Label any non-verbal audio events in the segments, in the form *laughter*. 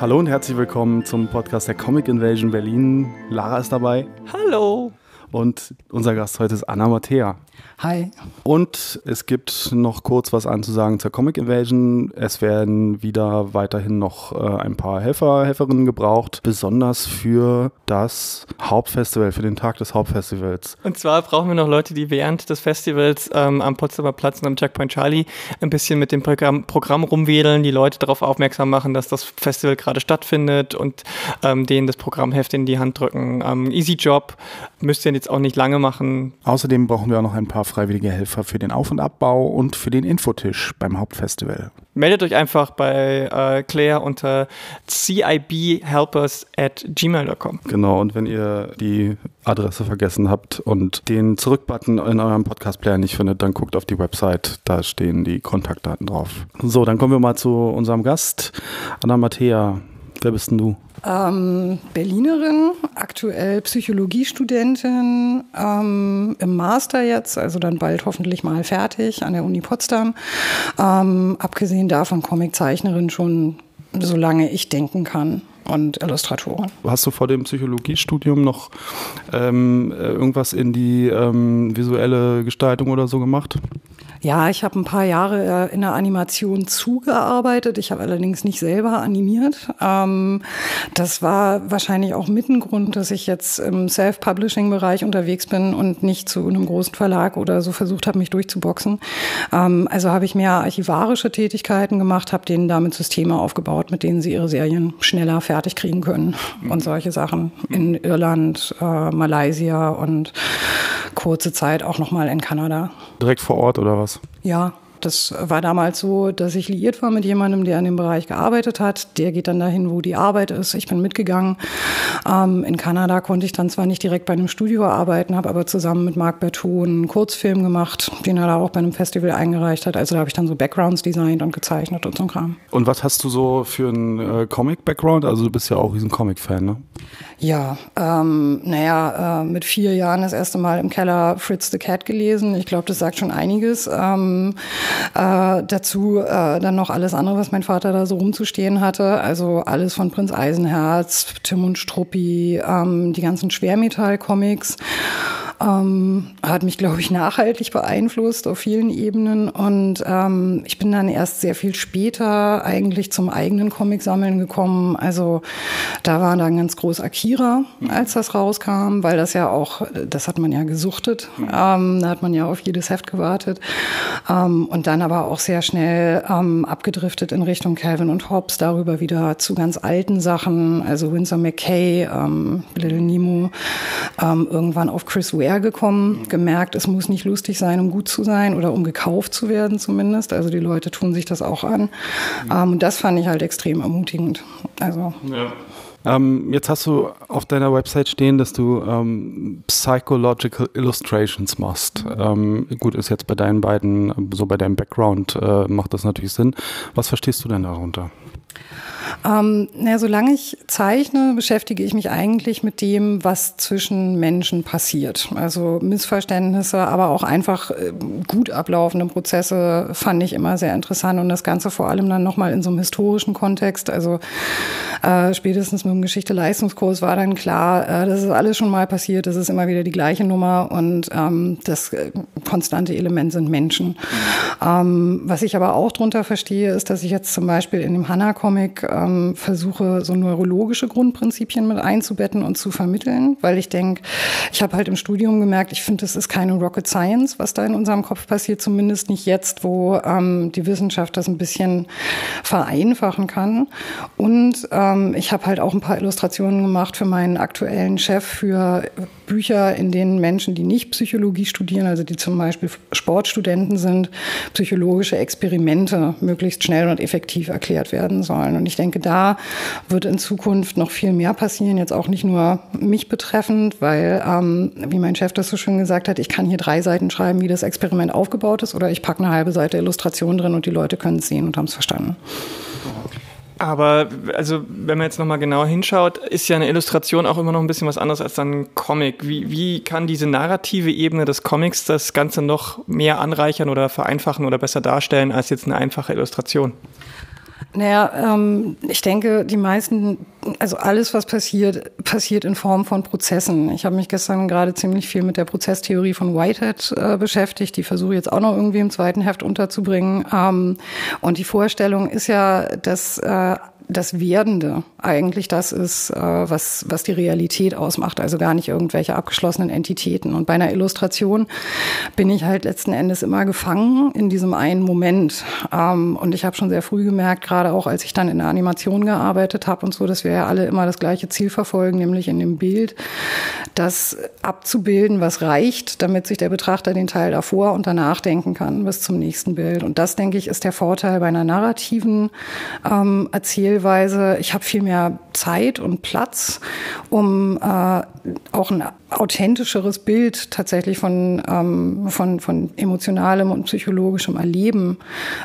Hallo und herzlich willkommen zum Podcast der Comic Invasion Berlin. Lara ist dabei. Hallo. Und unser Gast heute ist Anna Mattea. Hi. Und es gibt noch kurz was anzusagen zur Comic Invasion. Es werden wieder weiterhin noch äh, ein paar Helfer, Helferinnen gebraucht, besonders für das Hauptfestival, für den Tag des Hauptfestivals. Und zwar brauchen wir noch Leute, die während des Festivals ähm, am Potsdamer Platz und am Checkpoint Charlie ein bisschen mit dem Programm, Programm rumwedeln, die Leute darauf aufmerksam machen, dass das Festival gerade stattfindet und ähm, denen das Programmheft in die Hand drücken. Ähm, easy Job, müsst ihr jetzt auch nicht lange machen. Außerdem brauchen wir auch noch ein paar freiwillige Helfer für den Auf- und Abbau und für den Infotisch beim Hauptfestival. Meldet euch einfach bei äh, Claire unter cibhelpers at gmail.com. Genau, und wenn ihr die Adresse vergessen habt und den Zurückbutton in eurem Podcast-Player nicht findet, dann guckt auf die Website, da stehen die Kontaktdaten drauf. So, dann kommen wir mal zu unserem Gast, Anna Mattea. Wer bist denn du? Ähm, Berlinerin, aktuell Psychologiestudentin, ähm, im Master jetzt, also dann bald hoffentlich mal fertig an der Uni Potsdam. Ähm, abgesehen davon Comiczeichnerin schon solange ich denken kann und Illustratorin. Hast du vor dem Psychologiestudium noch ähm, irgendwas in die ähm, visuelle Gestaltung oder so gemacht? Ja, ich habe ein paar Jahre äh, in der Animation zugearbeitet. Ich habe allerdings nicht selber animiert. Ähm, das war wahrscheinlich auch mit ein Grund, dass ich jetzt im Self-Publishing-Bereich unterwegs bin und nicht zu einem großen Verlag oder so versucht habe, mich durchzuboxen. Ähm, also habe ich mehr archivarische Tätigkeiten gemacht, habe denen damit Systeme aufgebaut, mit denen sie ihre Serien schneller fertig kriegen können und solche Sachen in Irland, äh, Malaysia und kurze Zeit auch noch mal in Kanada. Direkt vor Ort oder was? Ja, das war damals so, dass ich liiert war mit jemandem, der in dem Bereich gearbeitet hat. Der geht dann dahin, wo die Arbeit ist. Ich bin mitgegangen. Ähm, in Kanada konnte ich dann zwar nicht direkt bei einem Studio arbeiten, habe aber zusammen mit Marc Bertou einen Kurzfilm gemacht, den er da auch bei einem Festival eingereicht hat. Also da habe ich dann so Backgrounds designt und gezeichnet und so ein Kram. Und was hast du so für einen äh, Comic-Background? Also du bist ja auch riesen Comic-Fan, ne? Ja, ähm, naja, äh, mit vier Jahren das erste Mal im Keller Fritz the Cat gelesen. Ich glaube, das sagt schon einiges. Ähm, äh, dazu äh, dann noch alles andere, was mein Vater da so rumzustehen hatte. Also alles von Prinz Eisenherz, Tim und Struppi, ähm, die ganzen Schwermetall-Comics. Ähm, hat mich, glaube ich, nachhaltig beeinflusst auf vielen Ebenen. Und ähm, ich bin dann erst sehr viel später eigentlich zum eigenen Comic-Sammeln gekommen. Also da war dann ganz groß Akira, als das rauskam, weil das ja auch, das hat man ja gesuchtet. Ähm, da hat man ja auf jedes Heft gewartet. Ähm, und dann aber auch sehr schnell ähm, abgedriftet in Richtung Calvin und Hobbes, darüber wieder zu ganz alten Sachen, also Winsor McKay, ähm, Little Nemo, ähm, irgendwann auf Chris Ware gekommen, gemerkt, es muss nicht lustig sein, um gut zu sein oder um gekauft zu werden zumindest. Also die Leute tun sich das auch an. Ähm, und das fand ich halt extrem ermutigend. Also ja. Ähm, jetzt hast du auf deiner Website stehen, dass du ähm, Psychological Illustrations machst. Ähm, gut, ist jetzt bei deinen beiden, so bei deinem Background, äh, macht das natürlich Sinn. Was verstehst du denn darunter? Ähm, na, solange ich zeichne, beschäftige ich mich eigentlich mit dem, was zwischen Menschen passiert. Also Missverständnisse, aber auch einfach äh, gut ablaufende Prozesse fand ich immer sehr interessant und das Ganze vor allem dann nochmal in so einem historischen Kontext. Also äh, spätestens mit dem Geschichte-Leistungskurs war dann klar, äh, das ist alles schon mal passiert, das ist immer wieder die gleiche Nummer und ähm, das äh, konstante Element sind Menschen. Ähm, was ich aber auch drunter verstehe, ist, dass ich jetzt zum Beispiel in dem Hannah-Comic ähm, versuche, so neurologische Grundprinzipien mit einzubetten und zu vermitteln, weil ich denke, ich habe halt im Studium gemerkt, ich finde, das ist keine Rocket Science, was da in unserem Kopf passiert, zumindest nicht jetzt, wo ähm, die Wissenschaft das ein bisschen vereinfachen kann. Und ähm, ich habe halt auch ein paar Illustrationen gemacht für meinen aktuellen Chef für Bücher, in denen Menschen, die nicht Psychologie studieren, also die zum Beispiel Sportstudenten sind, psychologische Experimente möglichst schnell und effektiv erklärt werden sollen. Und ich denke, da wird in Zukunft noch viel mehr passieren, jetzt auch nicht nur mich betreffend, weil, ähm, wie mein Chef das so schön gesagt hat, ich kann hier drei Seiten schreiben, wie das Experiment aufgebaut ist, oder ich packe eine halbe Seite Illustration drin und die Leute können es sehen und haben es verstanden. Aber also, wenn man jetzt nochmal genau hinschaut, ist ja eine Illustration auch immer noch ein bisschen was anderes als dann ein Comic. Wie, wie kann diese narrative Ebene des Comics das Ganze noch mehr anreichern oder vereinfachen oder besser darstellen als jetzt eine einfache Illustration? Naja, ähm, ich denke, die meisten, also alles, was passiert, passiert in Form von Prozessen. Ich habe mich gestern gerade ziemlich viel mit der Prozesstheorie von Whitehead äh, beschäftigt. Die versuche ich jetzt auch noch irgendwie im zweiten Heft unterzubringen. Ähm, und die Vorstellung ist ja, dass äh, das Werdende eigentlich das ist, äh, was, was die Realität ausmacht, also gar nicht irgendwelche abgeschlossenen Entitäten. Und bei einer Illustration bin ich halt letzten Endes immer gefangen in diesem einen Moment. Ähm, und ich habe schon sehr früh gemerkt, gerade auch als ich dann in der Animation gearbeitet habe und so, dass wir ja alle immer das gleiche Ziel verfolgen, nämlich in dem Bild, das abzubilden, was reicht, damit sich der Betrachter den Teil davor und danach denken kann bis zum nächsten Bild. Und das, denke ich, ist der Vorteil bei einer narrativen ähm, Erzählweise. Ich habe viel mehr Zeit und Platz, um äh, auch ein authentischeres Bild tatsächlich von, ähm, von, von emotionalem und psychologischem Erleben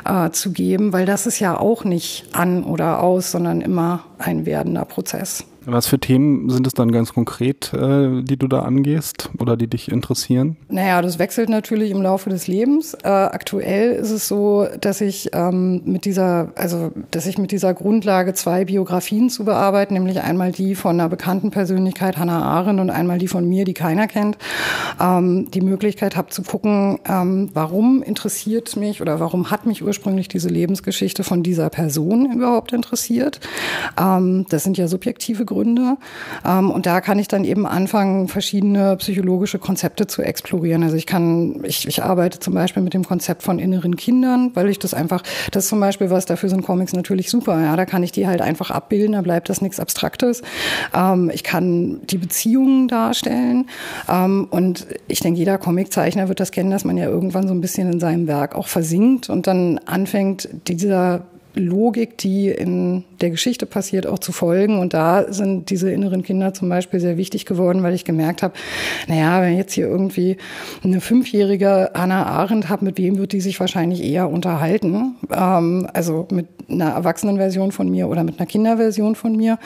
äh, zu geben, weil das ist ja auch nicht an oder aus, sondern immer ein werdender Prozess. Was für Themen sind es dann ganz konkret, äh, die du da angehst oder die dich interessieren? Naja, das wechselt natürlich im Laufe des Lebens. Äh, aktuell ist es so, dass ich ähm, mit dieser, also dass ich mit dieser Grundlage zwei Biografien zu bearbeiten, nämlich einmal die von einer bekannten Persönlichkeit Hannah Arendt und einmal die von mir, die keiner kennt, ähm, die Möglichkeit habe zu gucken, ähm, warum interessiert mich oder warum hat mich ursprünglich diese Lebensgeschichte von dieser Person überhaupt interessiert. Ähm, das sind ja subjektive Gründe. Gründe. Ähm, und da kann ich dann eben anfangen, verschiedene psychologische Konzepte zu explorieren. Also ich kann, ich, ich arbeite zum Beispiel mit dem Konzept von inneren Kindern, weil ich das einfach, das ist zum Beispiel was, dafür sind Comics natürlich super. Ja, da kann ich die halt einfach abbilden, da bleibt das nichts Abstraktes. Ähm, ich kann die Beziehungen darstellen. Ähm, und ich denke, jeder Comiczeichner wird das kennen, dass man ja irgendwann so ein bisschen in seinem Werk auch versinkt und dann anfängt, dieser Logik, die in der Geschichte passiert, auch zu folgen. Und da sind diese inneren Kinder zum Beispiel sehr wichtig geworden, weil ich gemerkt habe, naja, wenn ich jetzt hier irgendwie eine fünfjährige Hannah Arendt habe, mit wem wird die sich wahrscheinlich eher unterhalten? Ähm, also mit einer Erwachsenenversion von mir oder mit einer Kinderversion von mir.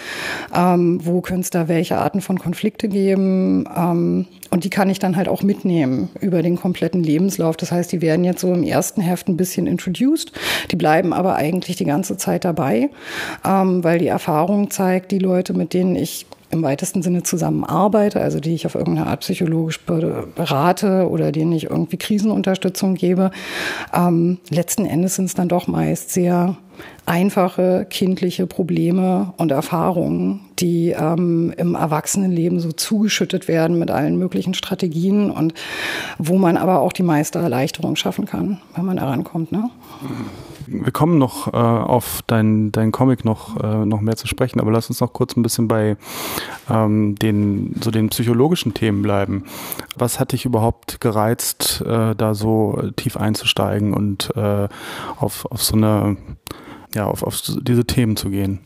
Ähm, wo könnte es da welche Arten von Konflikte geben? Ähm, und die kann ich dann halt auch mitnehmen über den kompletten Lebenslauf. Das heißt, die werden jetzt so im ersten Heft ein bisschen introduced. Die bleiben aber eigentlich die ganze Zeit dabei, ähm, weil die Erfahrung zeigt, die Leute, mit denen ich im weitesten Sinne zusammenarbeite, also die ich auf irgendeine Art psychologisch berate oder denen ich irgendwie Krisenunterstützung gebe, ähm, letzten Endes sind es dann doch meist sehr einfache kindliche Probleme und Erfahrungen, die ähm, im Erwachsenenleben so zugeschüttet werden mit allen möglichen Strategien und wo man aber auch die meiste Erleichterung schaffen kann, wenn man daran kommt. Ne? Wir kommen noch äh, auf deinen dein Comic noch, äh, noch mehr zu sprechen, aber lass uns noch kurz ein bisschen bei ähm, den, so den psychologischen Themen bleiben. Was hat dich überhaupt gereizt, äh, da so tief einzusteigen und äh, auf, auf so eine ja, auf, auf diese Themen zu gehen?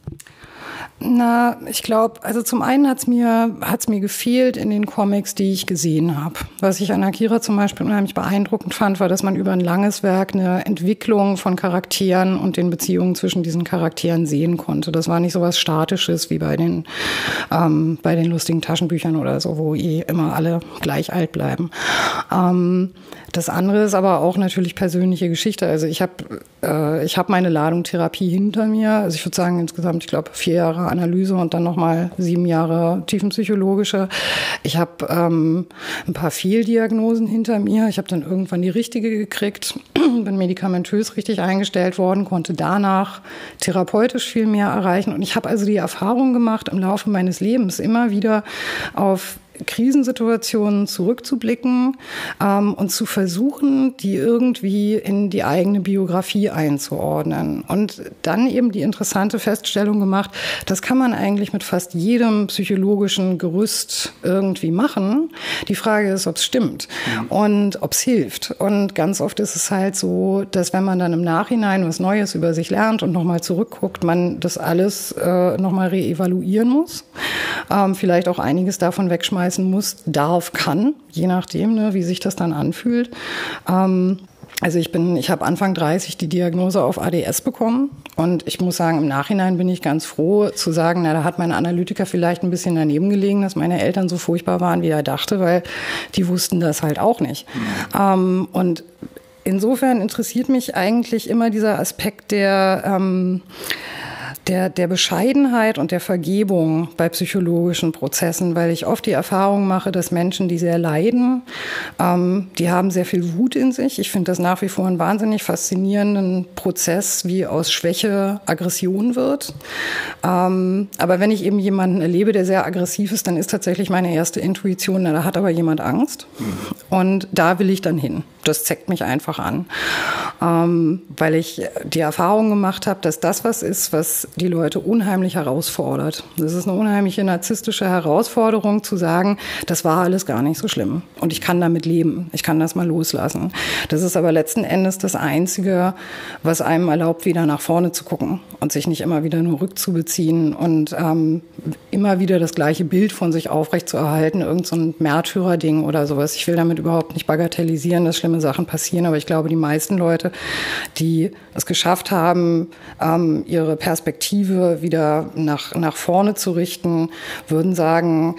Na, ich glaube, also zum einen hat's mir, hat's mir gefehlt in den Comics, die ich gesehen habe. Was ich an Akira zum Beispiel unheimlich beeindruckend fand, war, dass man über ein langes Werk eine Entwicklung von Charakteren und den Beziehungen zwischen diesen Charakteren sehen konnte. Das war nicht so was Statisches wie bei den, ähm, bei den lustigen Taschenbüchern oder so, wo eh immer alle gleich alt bleiben. Ähm, das andere ist aber auch natürlich persönliche Geschichte. Also ich habe äh, hab meine Ladung Therapie hinter mir. Also ich würde sagen insgesamt, ich glaube, vier Jahre Analyse und dann nochmal sieben Jahre tiefenpsychologische. Ich habe ähm, ein paar Fehldiagnosen hinter mir. Ich habe dann irgendwann die richtige gekriegt, *clears throat* bin medikamentös richtig eingestellt worden, konnte danach therapeutisch viel mehr erreichen. Und ich habe also die Erfahrung gemacht, im Laufe meines Lebens immer wieder auf Krisensituationen zurückzublicken ähm, und zu versuchen, die irgendwie in die eigene Biografie einzuordnen. Und dann eben die interessante Feststellung gemacht, das kann man eigentlich mit fast jedem psychologischen Gerüst irgendwie machen. Die Frage ist, ob es stimmt mhm. und ob es hilft. Und ganz oft ist es halt so, dass wenn man dann im Nachhinein was Neues über sich lernt und nochmal zurückguckt, man das alles äh, nochmal reevaluieren muss. Ähm, vielleicht auch einiges davon wegschmeißen schmeißen muss, darf, kann, je nachdem, ne, wie sich das dann anfühlt. Ähm, also ich bin, ich habe Anfang 30 die Diagnose auf ADS bekommen Und ich muss sagen, im Nachhinein bin ich ganz froh zu sagen, na, da hat mein Analytiker vielleicht ein bisschen daneben gelegen, dass meine Eltern so furchtbar waren, wie er dachte, weil die wussten das halt auch nicht. Ähm, und insofern interessiert mich eigentlich immer dieser Aspekt der, ähm, der, der Bescheidenheit und der Vergebung bei psychologischen Prozessen, weil ich oft die Erfahrung mache, dass Menschen, die sehr leiden, ähm, die haben sehr viel Wut in sich. Ich finde das nach wie vor einen wahnsinnig faszinierenden Prozess, wie aus Schwäche Aggression wird. Ähm, aber wenn ich eben jemanden erlebe, der sehr aggressiv ist, dann ist tatsächlich meine erste Intuition, na, da hat aber jemand Angst. Und da will ich dann hin. Das zeckt mich einfach an, ähm, weil ich die Erfahrung gemacht habe, dass das was ist, was die Leute unheimlich herausfordert. Das ist eine unheimliche narzisstische Herausforderung zu sagen, das war alles gar nicht so schlimm und ich kann damit leben, ich kann das mal loslassen. Das ist aber letzten Endes das Einzige, was einem erlaubt, wieder nach vorne zu gucken und sich nicht immer wieder nur rückzubeziehen und ähm, immer wieder das gleiche Bild von sich aufrechtzuerhalten, irgend so ein Märtyrer-Ding oder sowas. Ich will damit überhaupt nicht bagatellisieren, dass schlimme Sachen passieren, aber ich glaube, die meisten Leute, die es geschafft haben, ähm, ihre Perspektive Perspektive wieder nach, nach vorne zu richten, würden sagen,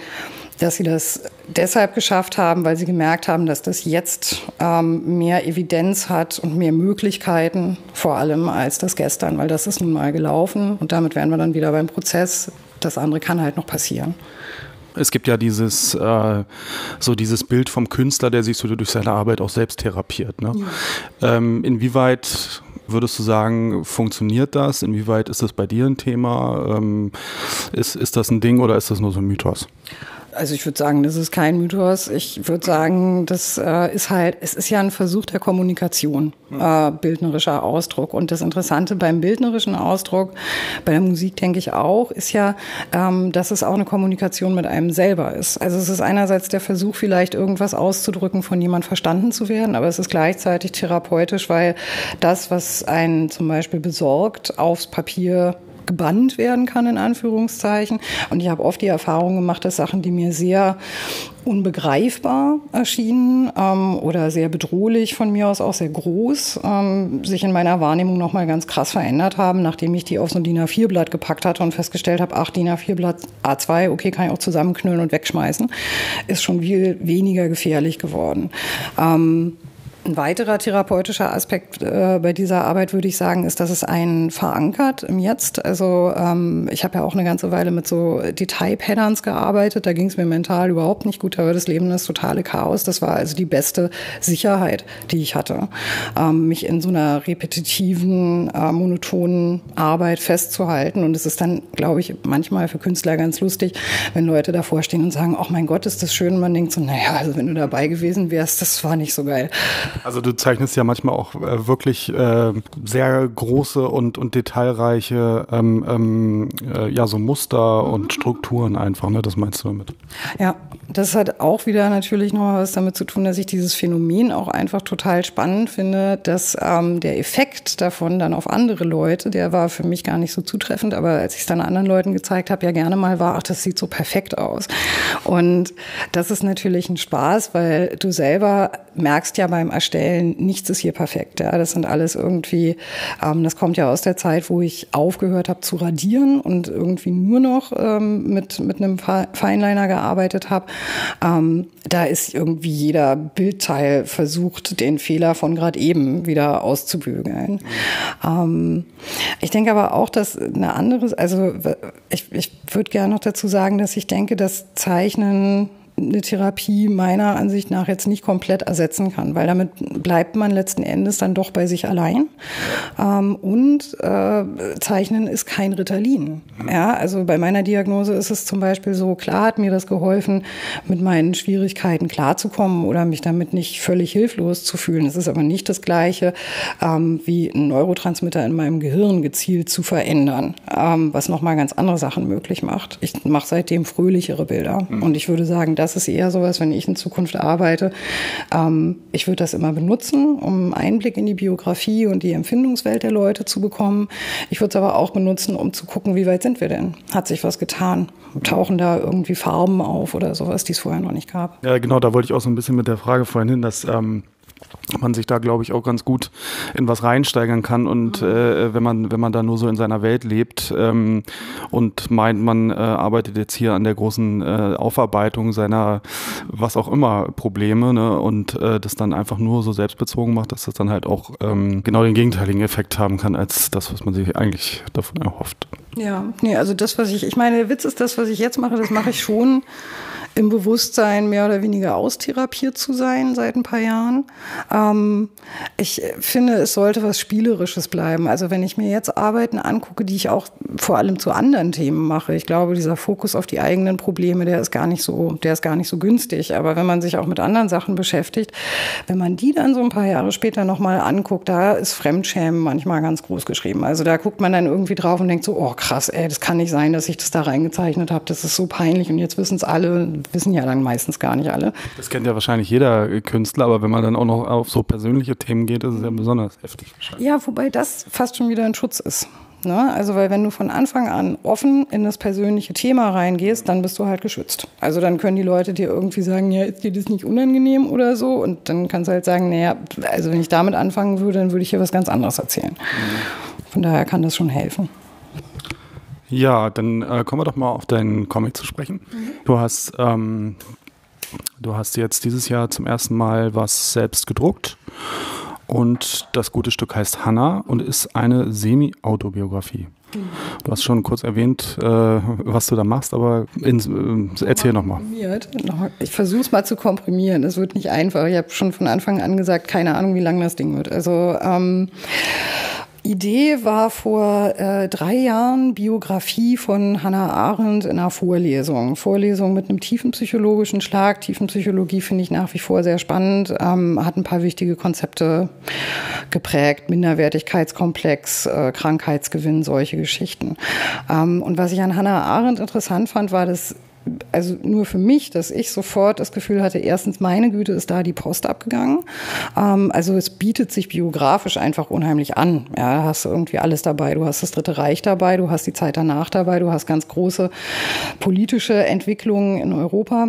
dass sie das deshalb geschafft haben, weil sie gemerkt haben, dass das jetzt ähm, mehr Evidenz hat und mehr Möglichkeiten vor allem als das gestern, weil das ist nun mal gelaufen und damit wären wir dann wieder beim Prozess. Das andere kann halt noch passieren. Es gibt ja dieses, äh, so dieses Bild vom Künstler, der sich so durch seine Arbeit auch selbst therapiert. Ne? Ja. Ähm, inwieweit würdest du sagen, funktioniert das? Inwieweit ist das bei dir ein Thema? Ähm, ist, ist das ein Ding oder ist das nur so ein Mythos? Also ich würde sagen, das ist kein Mythos. Ich würde sagen, das äh, ist halt, es ist ja ein Versuch der Kommunikation, äh, bildnerischer Ausdruck. Und das Interessante beim bildnerischen Ausdruck, bei der Musik denke ich auch, ist ja, ähm, dass es auch eine Kommunikation mit einem selber ist. Also es ist einerseits der Versuch, vielleicht irgendwas auszudrücken, von jemand verstanden zu werden, aber es ist gleichzeitig therapeutisch, weil das, was einen zum Beispiel besorgt, aufs Papier gebannt werden kann, in Anführungszeichen. Und ich habe oft die Erfahrung gemacht, dass Sachen, die mir sehr unbegreifbar erschienen ähm, oder sehr bedrohlich, von mir aus auch sehr groß, ähm, sich in meiner Wahrnehmung nochmal ganz krass verändert haben, nachdem ich die auf so ein DIN A4-Blatt gepackt hatte und festgestellt habe, ach, DIN A4-Blatt A2, okay, kann ich auch zusammenknüllen und wegschmeißen, ist schon viel weniger gefährlich geworden. Ähm, ein weiterer therapeutischer Aspekt äh, bei dieser Arbeit, würde ich sagen, ist, dass es einen verankert im Jetzt. Also ähm, ich habe ja auch eine ganze Weile mit so Detail-Patterns gearbeitet. Da ging es mir mental überhaupt nicht gut. Da war das Leben das totale Chaos. Das war also die beste Sicherheit, die ich hatte, ähm, mich in so einer repetitiven, äh, monotonen Arbeit festzuhalten. Und es ist dann, glaube ich, manchmal für Künstler ganz lustig, wenn Leute davor stehen und sagen, oh mein Gott, ist das schön. Und man denkt so, naja, also wenn du dabei gewesen wärst, das war nicht so geil. Also du zeichnest ja manchmal auch äh, wirklich äh, sehr große und, und detailreiche ähm, ähm, äh, ja, so Muster und Strukturen einfach, ne? Das meinst du damit? Ja, das hat auch wieder natürlich noch was damit zu tun, dass ich dieses Phänomen auch einfach total spannend finde, dass ähm, der Effekt davon dann auf andere Leute, der war für mich gar nicht so zutreffend, aber als ich es dann anderen Leuten gezeigt habe, ja gerne mal war, ach, das sieht so perfekt aus. Und das ist natürlich ein Spaß, weil du selber merkst ja beim Erstellen, nichts ist hier perfekt. Ja. Das sind alles irgendwie, ähm, das kommt ja aus der Zeit, wo ich aufgehört habe zu radieren und irgendwie nur noch ähm, mit, mit einem Feinliner gearbeitet habe. Ähm, da ist irgendwie jeder Bildteil versucht, den Fehler von gerade eben wieder auszubügeln. Mhm. ich denke aber auch, dass eine andere, also ich, ich würde gerne noch dazu sagen, dass ich denke, dass Zeichnen eine Therapie meiner Ansicht nach jetzt nicht komplett ersetzen kann, weil damit bleibt man letzten Endes dann doch bei sich allein. Ähm, und äh, Zeichnen ist kein Ritalin. Ja, also bei meiner Diagnose ist es zum Beispiel so, klar hat mir das geholfen, mit meinen Schwierigkeiten klarzukommen oder mich damit nicht völlig hilflos zu fühlen. Es ist aber nicht das Gleiche, ähm, wie einen Neurotransmitter in meinem Gehirn gezielt zu verändern, ähm, was nochmal ganz andere Sachen möglich macht. Ich mache seitdem fröhlichere Bilder. Mhm. Und ich würde sagen, das ist eher sowas, wenn ich in Zukunft arbeite. Ähm, ich würde das immer benutzen, um Einblick in die Biografie und die Empfindungswelt der Leute zu bekommen. Ich würde es aber auch benutzen, um zu gucken, wie weit sind wir denn? Hat sich was getan? Tauchen da irgendwie Farben auf oder sowas, die es vorher noch nicht gab? Ja, genau, da wollte ich auch so ein bisschen mit der Frage vorhin hin, dass ähm man sich da, glaube ich, auch ganz gut in was reinsteigern kann. Und mhm. äh, wenn man, wenn man da nur so in seiner Welt lebt ähm, und meint, man äh, arbeitet jetzt hier an der großen äh, Aufarbeitung seiner was auch immer Probleme ne, und äh, das dann einfach nur so selbstbezogen macht, dass das dann halt auch ähm, genau den gegenteiligen Effekt haben kann, als das, was man sich eigentlich davon erhofft. Ja, nee, also das, was ich, ich meine, der Witz ist, das, was ich jetzt mache, das mache ich schon im Bewusstsein mehr oder weniger austherapiert zu sein seit ein paar Jahren. Ähm, ich finde, es sollte was Spielerisches bleiben. Also wenn ich mir jetzt Arbeiten angucke, die ich auch vor allem zu anderen Themen mache, ich glaube, dieser Fokus auf die eigenen Probleme, der ist gar nicht so, der ist gar nicht so günstig. Aber wenn man sich auch mit anderen Sachen beschäftigt, wenn man die dann so ein paar Jahre später nochmal anguckt, da ist Fremdschämen manchmal ganz groß geschrieben. Also da guckt man dann irgendwie drauf und denkt so, oh krass, ey, das kann nicht sein, dass ich das da reingezeichnet habe. Das ist so peinlich und jetzt wissen es alle, wissen ja dann meistens gar nicht alle. Das kennt ja wahrscheinlich jeder Künstler, aber wenn man dann auch noch auf so persönliche Themen geht, ist es ja besonders heftig. Ja, wobei das fast schon wieder ein Schutz ist. Ne? Also, weil wenn du von Anfang an offen in das persönliche Thema reingehst, dann bist du halt geschützt. Also dann können die Leute dir irgendwie sagen, ja, ist dir das nicht unangenehm oder so? Und dann kannst du halt sagen, naja, also wenn ich damit anfangen würde, dann würde ich hier was ganz anderes erzählen. Mhm. Von daher kann das schon helfen. Ja, dann äh, kommen wir doch mal auf deinen Comic zu sprechen. Mhm. Du hast ähm, du hast jetzt dieses Jahr zum ersten Mal was selbst gedruckt und das gute Stück heißt Hannah und ist eine Semi-Autobiografie. Mhm. Du hast schon kurz erwähnt, äh, was du da machst, aber ins, äh, erzähl nochmal. Ich versuche es mal zu komprimieren. Es wird nicht einfach. Ich habe schon von Anfang an gesagt, keine Ahnung, wie lang das Ding wird. Also ähm, Idee war vor äh, drei Jahren Biografie von Hannah Arendt in einer Vorlesung. Vorlesung mit einem tiefen psychologischen Schlag. Tiefenpsychologie finde ich nach wie vor sehr spannend. Ähm, hat ein paar wichtige Konzepte geprägt. Minderwertigkeitskomplex, äh, Krankheitsgewinn, solche Geschichten. Ähm, und was ich an Hannah Arendt interessant fand, war, dass also nur für mich, dass ich sofort das Gefühl hatte, erstens, meine Güte, ist da die Post abgegangen. Ähm, also es bietet sich biografisch einfach unheimlich an. Ja, hast du irgendwie alles dabei. Du hast das Dritte Reich dabei, du hast die Zeit danach dabei, du hast ganz große politische Entwicklungen in Europa.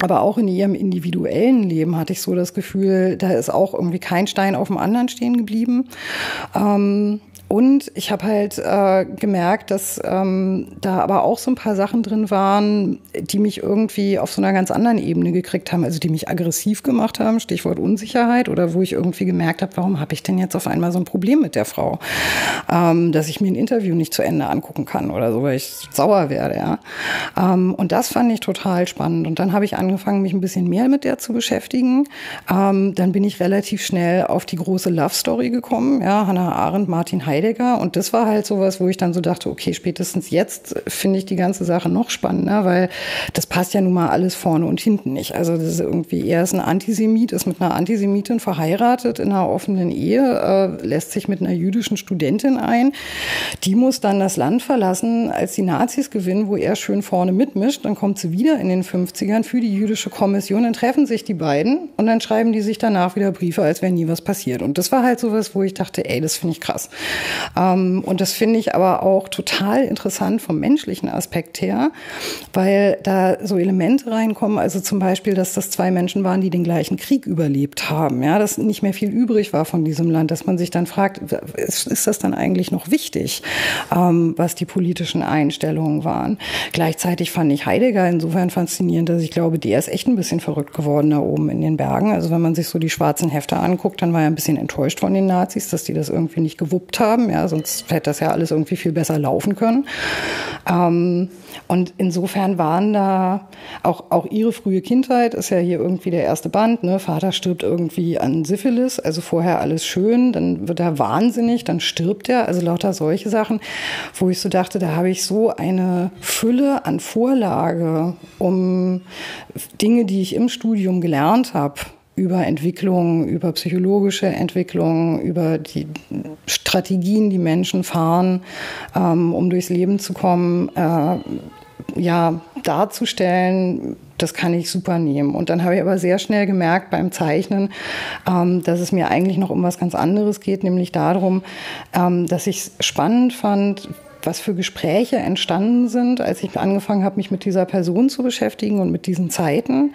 Aber auch in ihrem individuellen Leben hatte ich so das Gefühl, da ist auch irgendwie kein Stein auf dem anderen stehen geblieben. Ähm, und ich habe halt äh, gemerkt, dass ähm, da aber auch so ein paar Sachen drin waren, die mich irgendwie auf so einer ganz anderen Ebene gekriegt haben, also die mich aggressiv gemacht haben, Stichwort Unsicherheit, oder wo ich irgendwie gemerkt habe, warum habe ich denn jetzt auf einmal so ein Problem mit der Frau, ähm, dass ich mir ein Interview nicht zu Ende angucken kann oder so, weil ich sauer werde. Ja. Ähm, und das fand ich total spannend. Und dann habe ich angefangen, mich ein bisschen mehr mit der zu beschäftigen. Ähm, dann bin ich relativ schnell auf die große Love Story gekommen. Ja, Hannah Arendt, Martin Heidegger Heidegger. Und das war halt sowas, wo ich dann so dachte, okay, spätestens jetzt finde ich die ganze Sache noch spannender, weil das passt ja nun mal alles vorne und hinten nicht. Also das ist irgendwie, er ist ein Antisemit, ist mit einer Antisemitin verheiratet in einer offenen Ehe, äh, lässt sich mit einer jüdischen Studentin ein. Die muss dann das Land verlassen, als die Nazis gewinnen, wo er schön vorne mitmischt. Dann kommt sie wieder in den 50ern für die jüdische Kommission, dann treffen sich die beiden und dann schreiben die sich danach wieder Briefe, als wäre nie was passiert. Und das war halt sowas, wo ich dachte, ey, das finde ich krass. Ähm, und das finde ich aber auch total interessant vom menschlichen Aspekt her, weil da so Elemente reinkommen, also zum Beispiel, dass das zwei Menschen waren, die den gleichen Krieg überlebt haben, ja, dass nicht mehr viel übrig war von diesem Land, dass man sich dann fragt, ist, ist das dann eigentlich noch wichtig, ähm, was die politischen Einstellungen waren. Gleichzeitig fand ich Heidegger insofern faszinierend, dass ich glaube, der ist echt ein bisschen verrückt geworden da oben in den Bergen. Also wenn man sich so die schwarzen Hefte anguckt, dann war er ein bisschen enttäuscht von den Nazis, dass die das irgendwie nicht gewuppt haben ja, sonst hätte das ja alles irgendwie viel besser laufen können. Ähm, und insofern waren da auch, auch ihre frühe Kindheit ist ja hier irgendwie der erste Band. Ne? Vater stirbt irgendwie an Syphilis, also vorher alles schön, dann wird er wahnsinnig, dann stirbt er. Also lauter solche Sachen, wo ich so dachte, da habe ich so eine Fülle an Vorlage, um Dinge, die ich im Studium gelernt habe, über Entwicklung, über psychologische Entwicklung, über die Strategien, die Menschen fahren, ähm, um durchs Leben zu kommen, äh, ja, darzustellen, das kann ich super nehmen. Und dann habe ich aber sehr schnell gemerkt beim Zeichnen, ähm, dass es mir eigentlich noch um was ganz anderes geht, nämlich darum, ähm, dass ich es spannend fand, was für Gespräche entstanden sind, als ich angefangen habe, mich mit dieser Person zu beschäftigen und mit diesen Zeiten.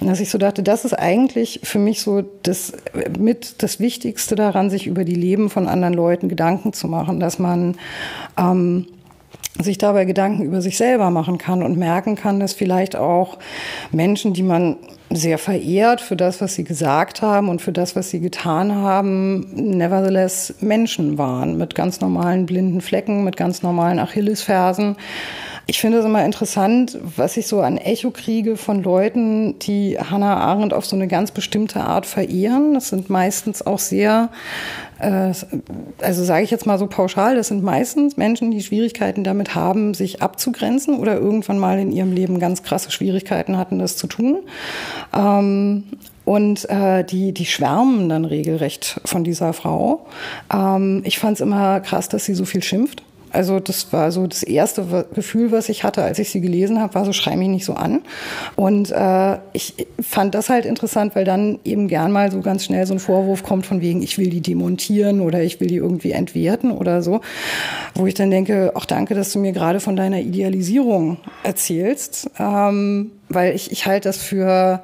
Und dass ich so dachte, das ist eigentlich für mich so das mit das Wichtigste daran, sich über die Leben von anderen Leuten Gedanken zu machen, dass man ähm, sich dabei Gedanken über sich selber machen kann und merken kann, dass vielleicht auch Menschen, die man sehr verehrt für das, was sie gesagt haben und für das, was sie getan haben, nevertheless Menschen waren mit ganz normalen blinden Flecken, mit ganz normalen Achillesfersen. Ich finde es immer interessant, was ich so an Echo kriege von Leuten, die Hannah Arendt auf so eine ganz bestimmte Art verehren. Das sind meistens auch sehr also sage ich jetzt mal so pauschal, das sind meistens Menschen, die Schwierigkeiten damit haben, sich abzugrenzen oder irgendwann mal in ihrem Leben ganz krasse Schwierigkeiten hatten, das zu tun. Ähm, und äh, die, die schwärmen dann regelrecht von dieser Frau. Ähm, ich fand es immer krass, dass sie so viel schimpft. Also das war so das erste Gefühl, was ich hatte, als ich sie gelesen habe, war so, schrei mich nicht so an. Und äh, ich fand das halt interessant, weil dann eben gern mal so ganz schnell so ein Vorwurf kommt von wegen, ich will die demontieren oder ich will die irgendwie entwerten oder so. Wo ich dann denke, ach danke, dass du mir gerade von deiner Idealisierung erzählst. Ähm, weil ich, ich halte das für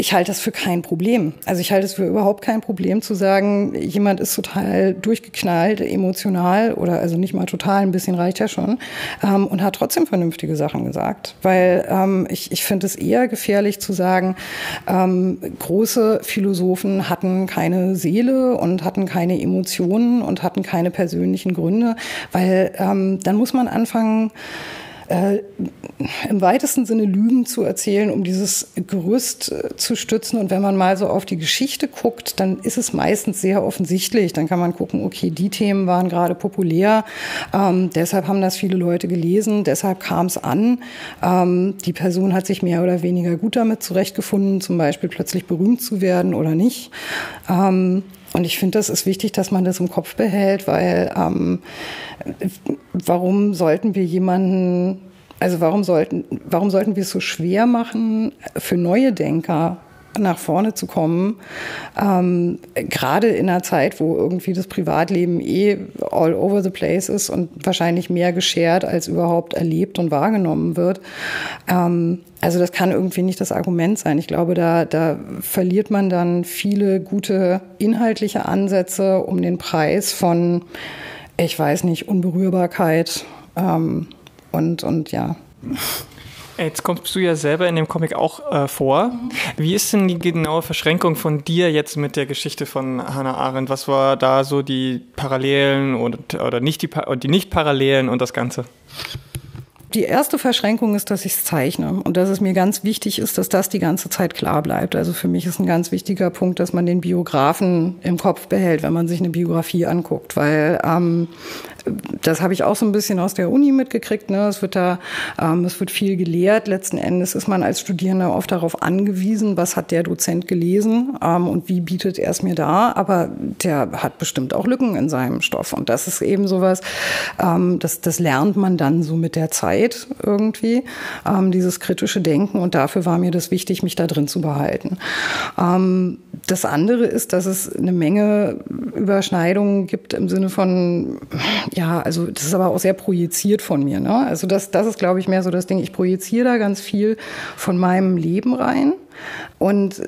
ich halte das für kein Problem. Also ich halte es für überhaupt kein Problem zu sagen, jemand ist total durchgeknallt, emotional oder also nicht mal total, ein bisschen reicht ja schon ähm, und hat trotzdem vernünftige Sachen gesagt. Weil ähm, ich, ich finde es eher gefährlich zu sagen, ähm, große Philosophen hatten keine Seele und hatten keine Emotionen und hatten keine persönlichen Gründe, weil ähm, dann muss man anfangen, äh, im weitesten Sinne Lügen zu erzählen, um dieses Gerüst äh, zu stützen. Und wenn man mal so auf die Geschichte guckt, dann ist es meistens sehr offensichtlich. Dann kann man gucken, okay, die Themen waren gerade populär, ähm, deshalb haben das viele Leute gelesen, deshalb kam es an. Ähm, die Person hat sich mehr oder weniger gut damit zurechtgefunden, zum Beispiel plötzlich berühmt zu werden oder nicht. Ähm, und ich finde, das ist wichtig, dass man das im Kopf behält, weil ähm, warum sollten wir jemanden, also warum sollten, warum sollten wir es so schwer machen für neue Denker, nach vorne zu kommen. Ähm, gerade in einer Zeit, wo irgendwie das Privatleben eh all over the place ist und wahrscheinlich mehr geschert als überhaupt erlebt und wahrgenommen wird. Ähm, also das kann irgendwie nicht das Argument sein. Ich glaube, da, da verliert man dann viele gute inhaltliche Ansätze um den Preis von, ich weiß nicht, Unberührbarkeit ähm, und, und ja. *laughs* Jetzt kommst du ja selber in dem Comic auch äh, vor. Wie ist denn die genaue Verschränkung von dir jetzt mit der Geschichte von Hannah Arendt? Was war da so die Parallelen und, oder nicht die, die Nicht-Parallelen und das Ganze? Die erste Verschränkung ist, dass ich es zeichne und dass es mir ganz wichtig ist, dass das die ganze Zeit klar bleibt. Also für mich ist ein ganz wichtiger Punkt, dass man den Biografen im Kopf behält, wenn man sich eine Biografie anguckt, weil ähm, das habe ich auch so ein bisschen aus der Uni mitgekriegt. Ne? Es wird da, ähm, es wird viel gelehrt. Letzten Endes ist man als Studierender oft darauf angewiesen, was hat der Dozent gelesen ähm, und wie bietet er es mir da. Aber der hat bestimmt auch Lücken in seinem Stoff. Und das ist eben sowas, ähm, das, das lernt man dann so mit der Zeit irgendwie, ähm, dieses kritische Denken. Und dafür war mir das wichtig, mich da drin zu behalten. Ähm, das andere ist, dass es eine Menge Überschneidungen gibt im Sinne von, ja, also das ist aber auch sehr projiziert von mir. Ne? Also das, das ist, glaube ich, mehr so das Ding. Ich projiziere da ganz viel von meinem Leben rein und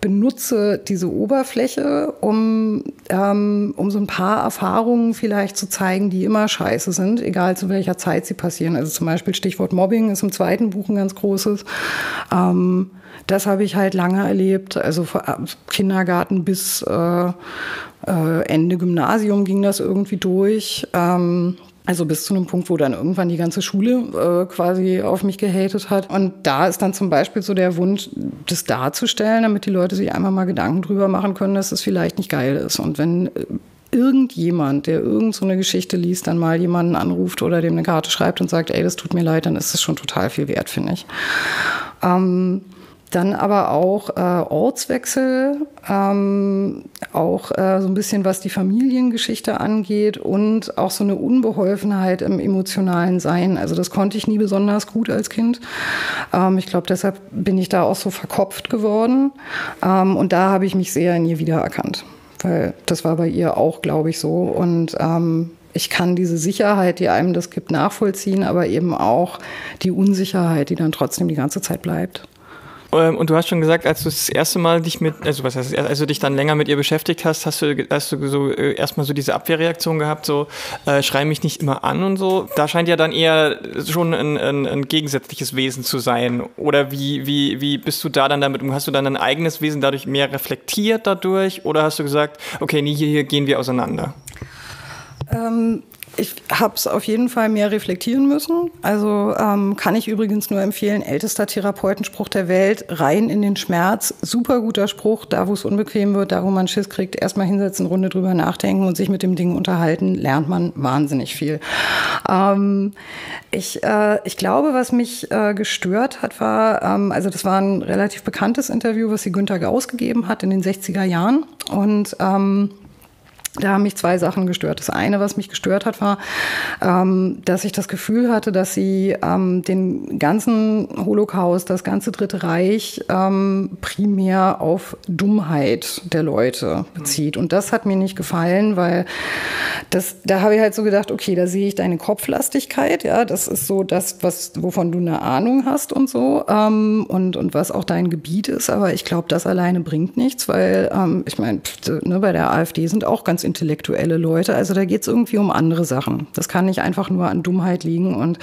benutze diese Oberfläche, um, ähm, um so ein paar Erfahrungen vielleicht zu zeigen, die immer scheiße sind, egal zu welcher Zeit sie passieren. Also zum Beispiel Stichwort Mobbing ist im zweiten Buch ein ganz großes. Ähm, das habe ich halt lange erlebt, also Kindergarten bis äh, äh, Ende Gymnasium ging das irgendwie durch. Ähm, also bis zu einem Punkt, wo dann irgendwann die ganze Schule äh, quasi auf mich gehatet hat. Und da ist dann zum Beispiel so der Wunsch, das darzustellen, damit die Leute sich einfach mal Gedanken drüber machen können, dass es vielleicht nicht geil ist. Und wenn äh, irgendjemand, der irgend so eine Geschichte liest, dann mal jemanden anruft oder dem eine Karte schreibt und sagt, ey, das tut mir leid, dann ist das schon total viel wert, finde ich. Ähm, dann aber auch äh, Ortswechsel, ähm, auch äh, so ein bisschen was die Familiengeschichte angeht und auch so eine Unbeholfenheit im emotionalen Sein. Also das konnte ich nie besonders gut als Kind. Ähm, ich glaube, deshalb bin ich da auch so verkopft geworden. Ähm, und da habe ich mich sehr in ihr wiedererkannt, weil das war bei ihr auch, glaube ich, so. Und ähm, ich kann diese Sicherheit, die einem das gibt, nachvollziehen, aber eben auch die Unsicherheit, die dann trotzdem die ganze Zeit bleibt. Ähm, und du hast schon gesagt, als du das erste Mal dich mit, also was heißt, als du dich dann länger mit ihr beschäftigt hast, hast du, hast du so äh, erstmal so diese Abwehrreaktion gehabt, so äh, schrei mich nicht immer an und so. Da scheint ja dann eher schon ein, ein, ein gegensätzliches Wesen zu sein. Oder wie, wie, wie bist du da dann damit um? Hast du dann ein eigenes Wesen dadurch mehr reflektiert dadurch? Oder hast du gesagt, okay, nee, hier, hier gehen wir auseinander? Ähm, ich habe es auf jeden Fall mehr reflektieren müssen. Also ähm, kann ich übrigens nur empfehlen, ältester Therapeutenspruch der Welt, rein in den Schmerz. Super guter Spruch, da wo es unbequem wird, da wo man Schiss kriegt, erstmal hinsetzen, Runde drüber nachdenken und sich mit dem Ding unterhalten, lernt man wahnsinnig viel. Ähm, ich, äh, ich glaube, was mich äh, gestört hat, war, ähm, also das war ein relativ bekanntes Interview, was sie Günter Gauss gegeben hat in den 60er Jahren. Und ähm, da haben mich zwei Sachen gestört. Das eine, was mich gestört hat, war, ähm, dass ich das Gefühl hatte, dass sie ähm, den ganzen Holocaust, das ganze Dritte Reich ähm, primär auf Dummheit der Leute bezieht. Und das hat mir nicht gefallen, weil das, da habe ich halt so gedacht, okay, da sehe ich deine Kopflastigkeit, ja, das ist so das, was, wovon du eine Ahnung hast und so, ähm, und, und was auch dein Gebiet ist. Aber ich glaube, das alleine bringt nichts, weil ähm, ich meine, ne, bei der AfD sind auch ganz intellektuelle Leute. Also da geht es irgendwie um andere Sachen. Das kann nicht einfach nur an Dummheit liegen. Und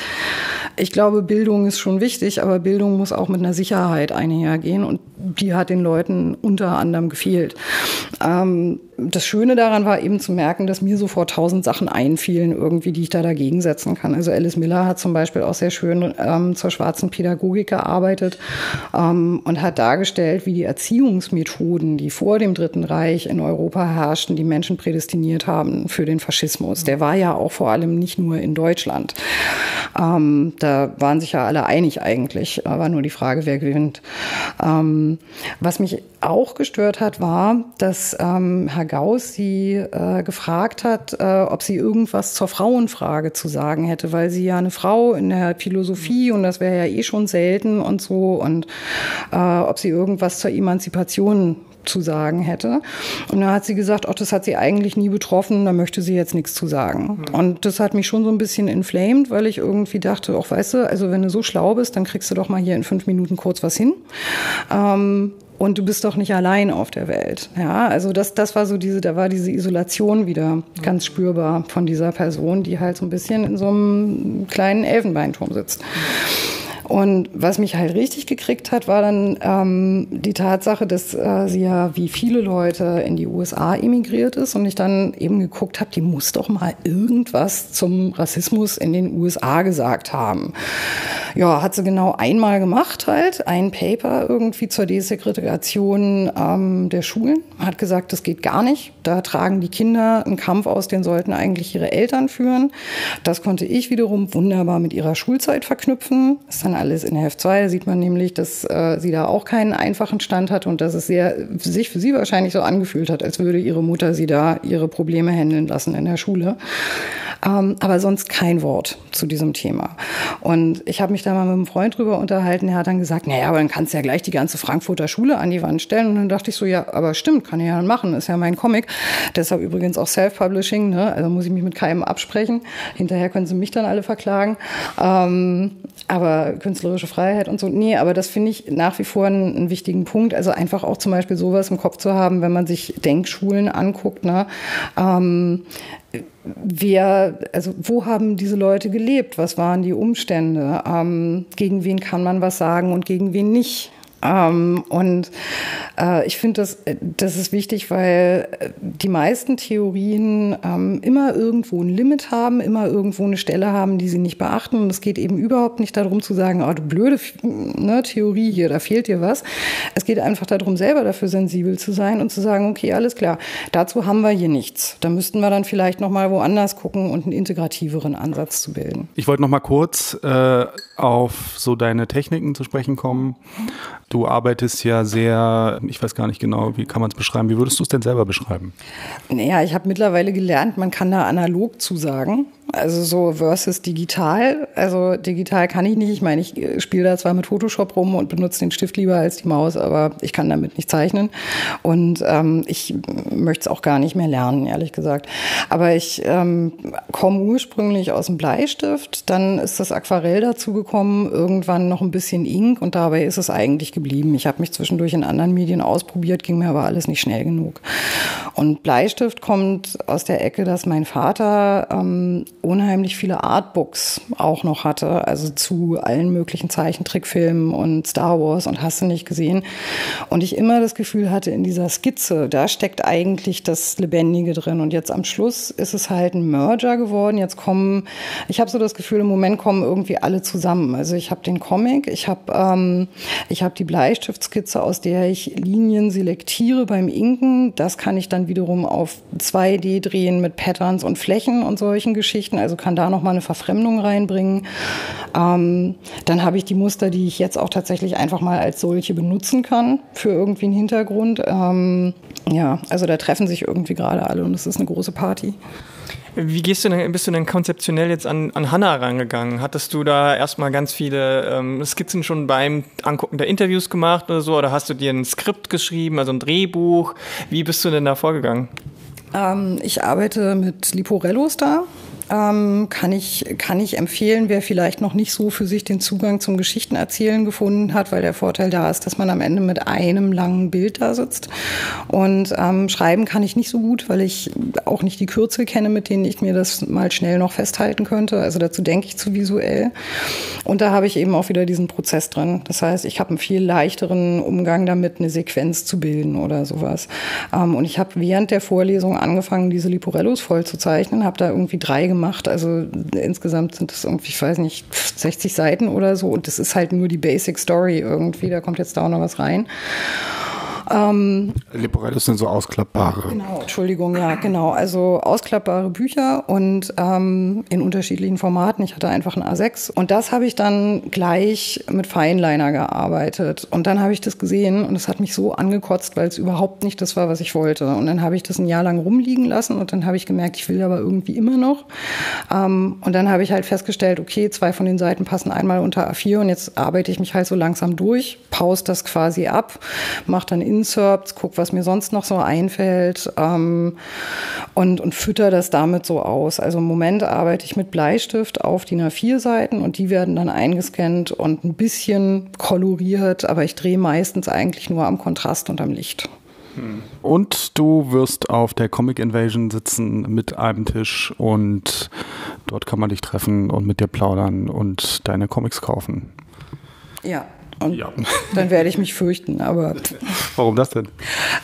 ich glaube, Bildung ist schon wichtig, aber Bildung muss auch mit einer Sicherheit einhergehen. Und die hat den Leuten unter anderem gefehlt. Ähm, das Schöne daran war eben zu merken, dass mir sofort tausend Sachen einfielen, irgendwie, die ich da dagegen setzen kann. Also Alice Miller hat zum Beispiel auch sehr schön ähm, zur schwarzen Pädagogik gearbeitet ähm, und hat dargestellt, wie die Erziehungsmethoden, die vor dem Dritten Reich in Europa herrschten, die Menschen prädestiniert haben für den Faschismus. Der war ja auch vor allem nicht nur in Deutschland. Ähm, da waren sich ja alle einig eigentlich, war nur die Frage, wer gewinnt. Ähm, was mich auch gestört hat, war, dass ähm, Herr Gauss sie äh, gefragt hat, äh, ob sie irgendwas zur Frauenfrage zu sagen hätte, weil sie ja eine Frau in der Philosophie und das wäre ja eh schon selten und so und äh, ob sie irgendwas zur Emanzipation zu sagen hätte. Und da hat sie gesagt, ach, das hat sie eigentlich nie betroffen, da möchte sie jetzt nichts zu sagen. Mhm. Und das hat mich schon so ein bisschen inflamed, weil ich irgendwie dachte, ach, weißt du, also wenn du so schlau bist, dann kriegst du doch mal hier in fünf Minuten kurz was hin. Ähm, und du bist doch nicht allein auf der Welt. Ja, also das, das war so diese, da war diese Isolation wieder ganz spürbar von dieser Person, die halt so ein bisschen in so einem kleinen Elfenbeinturm sitzt. Und was mich halt richtig gekriegt hat, war dann ähm, die Tatsache, dass äh, sie ja wie viele Leute in die USA emigriert ist und ich dann eben geguckt habe, die muss doch mal irgendwas zum Rassismus in den USA gesagt haben. Ja, hat sie genau einmal gemacht halt, ein Paper irgendwie zur Desegregation ähm, der Schulen. Hat gesagt, das geht gar nicht. Da tragen die Kinder einen Kampf aus, den sollten eigentlich ihre Eltern führen. Das konnte ich wiederum wunderbar mit ihrer Schulzeit verknüpfen. Ist dann alles in Heft 2. Da sieht man nämlich, dass äh, sie da auch keinen einfachen Stand hat und dass es sehr, sich für sie wahrscheinlich so angefühlt hat, als würde ihre Mutter sie da ihre Probleme handeln lassen in der Schule. Ähm, aber sonst kein Wort zu diesem Thema. Und ich habe mich da mal mit einem Freund drüber unterhalten. Er hat dann gesagt, naja, aber dann kannst du ja gleich die ganze Frankfurter Schule an die Wand stellen. Und dann dachte ich so, ja, aber stimmt, kann ich ja machen. Ist ja mein Comic. Deshalb übrigens auch Self-Publishing. Ne? Also muss ich mich mit keinem absprechen. Hinterher können sie mich dann alle verklagen. Ähm, aber künstlerische Freiheit und so. Nee, aber das finde ich nach wie vor einen, einen, wichtigen Punkt. Also einfach auch zum Beispiel sowas im Kopf zu haben, wenn man sich Denkschulen anguckt. Ne? Ähm, wer, also wo haben diese Leute gelebt? Was waren die Umstände? Ähm, gegen wen kann man was sagen und gegen wen nicht? Ähm, und äh, ich finde, das, das ist wichtig, weil die meisten Theorien ähm, immer irgendwo ein Limit haben, immer irgendwo eine Stelle haben, die sie nicht beachten. Und es geht eben überhaupt nicht darum zu sagen, oh, du blöde ne, Theorie hier, da fehlt dir was. Es geht einfach darum, selber dafür sensibel zu sein und zu sagen, okay, alles klar, dazu haben wir hier nichts. Da müssten wir dann vielleicht noch mal woanders gucken und einen integrativeren Ansatz zu bilden. Ich wollte noch mal kurz äh, auf so deine Techniken zu sprechen kommen. Du arbeitest ja sehr, ich weiß gar nicht genau, wie kann man es beschreiben? Wie würdest du es denn selber beschreiben? Naja, ich habe mittlerweile gelernt, man kann da analog zusagen. Also so versus digital. Also digital kann ich nicht. Ich meine, ich äh, spiele da zwar mit Photoshop rum und benutze den Stift lieber als die Maus, aber ich kann damit nicht zeichnen. Und ähm, ich möchte es auch gar nicht mehr lernen, ehrlich gesagt. Aber ich ähm, komme ursprünglich aus dem Bleistift. Dann ist das Aquarell dazu gekommen, irgendwann noch ein bisschen Ink und dabei ist es eigentlich geblieben. Ich habe mich zwischendurch in anderen Medien ausprobiert, ging mir aber alles nicht schnell genug. Und Bleistift kommt aus der Ecke, dass mein Vater ähm, unheimlich viele Artbooks auch noch hatte, also zu allen möglichen Zeichentrickfilmen und Star Wars und hast du nicht gesehen. Und ich immer das Gefühl hatte, in dieser Skizze, da steckt eigentlich das Lebendige drin. Und jetzt am Schluss ist es halt ein Merger geworden. Jetzt kommen, ich habe so das Gefühl, im Moment kommen irgendwie alle zusammen. Also ich habe den Comic, ich habe ähm, ich habe die Bleistiftskizze, aus der ich Linien selektiere beim Inken. Das kann ich dann wiederum auf 2D drehen mit Patterns und Flächen und solchen Geschichten. Also kann da noch mal eine Verfremdung reinbringen. Ähm, dann habe ich die Muster, die ich jetzt auch tatsächlich einfach mal als solche benutzen kann für irgendwie einen Hintergrund. Ähm, ja, also da treffen sich irgendwie gerade alle und es ist eine große Party. Wie gehst du denn, bist du denn konzeptionell jetzt an, an Hanna rangegangen? Hattest du da erstmal ganz viele ähm, Skizzen schon beim Angucken der Interviews gemacht oder so? Oder hast du dir ein Skript geschrieben, also ein Drehbuch? Wie bist du denn da vorgegangen? Ähm, ich arbeite mit Liporellos da ähm, kann, ich, kann ich empfehlen, wer vielleicht noch nicht so für sich den Zugang zum Geschichtenerzählen gefunden hat, weil der Vorteil da ist, dass man am Ende mit einem langen Bild da sitzt. Und ähm, schreiben kann ich nicht so gut, weil ich auch nicht die Kürzel kenne, mit denen ich mir das mal schnell noch festhalten könnte. Also dazu denke ich zu visuell. Und da habe ich eben auch wieder diesen Prozess drin. Das heißt, ich habe einen viel leichteren Umgang damit, eine Sequenz zu bilden oder sowas. Ähm, und ich habe während der Vorlesung angefangen, diese Liporellos voll zu zeichnen, habe da irgendwie drei gemacht. Also insgesamt sind es irgendwie, ich weiß nicht, 60 Seiten oder so. Und das ist halt nur die Basic Story irgendwie. Da kommt jetzt da auch noch was rein. Ähm, Liporellos sind so ausklappbare. Genau, Entschuldigung, ja, genau. Also ausklappbare Bücher und ähm, in unterschiedlichen Formaten. Ich hatte einfach ein A6 und das habe ich dann gleich mit Feinliner gearbeitet. Und dann habe ich das gesehen und es hat mich so angekotzt, weil es überhaupt nicht das war, was ich wollte. Und dann habe ich das ein Jahr lang rumliegen lassen und dann habe ich gemerkt, ich will aber irgendwie immer noch. Ähm, und dann habe ich halt festgestellt, okay, zwei von den Seiten passen einmal unter A4 und jetzt arbeite ich mich halt so langsam durch, pause das quasi ab, mache dann in Inserts, guck, was mir sonst noch so einfällt ähm, und, und fütter das damit so aus. Also im Moment arbeite ich mit Bleistift auf DIN A4-Seiten und die werden dann eingescannt und ein bisschen koloriert, aber ich drehe meistens eigentlich nur am Kontrast und am Licht. Und du wirst auf der Comic Invasion sitzen mit einem Tisch und dort kann man dich treffen und mit dir plaudern und deine Comics kaufen. Ja, und ja. dann werde ich mich fürchten. Aber *laughs* warum das denn?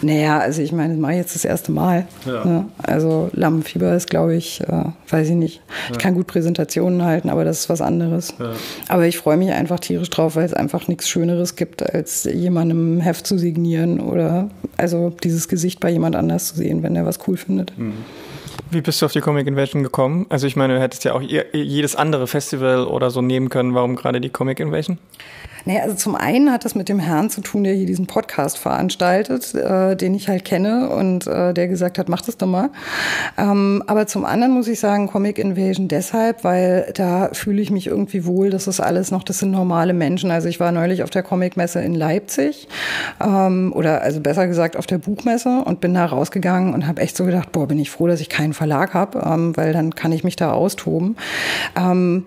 Naja, also ich meine, das mache ich jetzt das erste Mal. Ja. Ne? Also Lampenfieber ist, glaube ich, äh, weiß ich nicht. Ja. Ich kann gut Präsentationen halten, aber das ist was anderes. Ja. Aber ich freue mich einfach tierisch drauf, weil es einfach nichts Schöneres gibt, als jemandem Heft zu signieren oder also dieses Gesicht bei jemand anders zu sehen, wenn er was cool findet. Mhm. Wie bist du auf die Comic Invasion gekommen? Also ich meine, du hättest ja auch jedes andere Festival oder so nehmen können. Warum gerade die Comic Invasion? Naja, also zum einen hat das mit dem Herrn zu tun, der hier diesen Podcast veranstaltet, äh, den ich halt kenne und äh, der gesagt hat, mach das doch mal. Ähm, aber zum anderen muss ich sagen, Comic Invasion deshalb, weil da fühle ich mich irgendwie wohl, das ist alles noch, das sind normale Menschen. Also ich war neulich auf der Comic-Messe in Leipzig ähm, oder also besser gesagt auf der Buchmesse und bin da rausgegangen und habe echt so gedacht, boah, bin ich froh, dass ich keinen Verlag habe, ähm, weil dann kann ich mich da austoben. Ähm,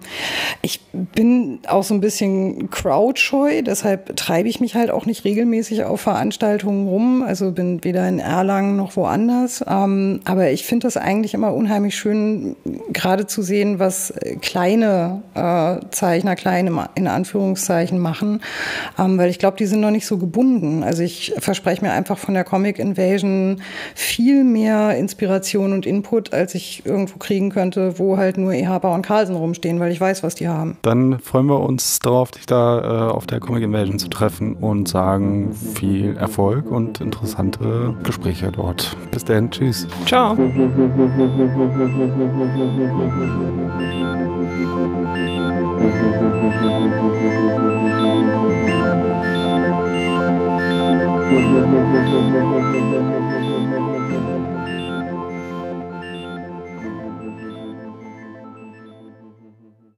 ich bin auch so ein bisschen Crouch scheu, deshalb treibe ich mich halt auch nicht regelmäßig auf Veranstaltungen rum. Also bin weder in Erlangen noch woanders. Ähm, aber ich finde das eigentlich immer unheimlich schön, gerade zu sehen, was kleine äh, Zeichner, kleine in Anführungszeichen machen, ähm, weil ich glaube, die sind noch nicht so gebunden. Also ich verspreche mir einfach von der Comic Invasion viel mehr Inspiration und Input, als ich irgendwo kriegen könnte, wo halt nur Ehapa und Carlsen rumstehen, weil ich weiß, was die haben. Dann freuen wir uns darauf, dich da äh, auf der Comic Invasion zu treffen und sagen viel Erfolg und interessante Gespräche dort. Bis dann, tschüss. Ciao. *laughs*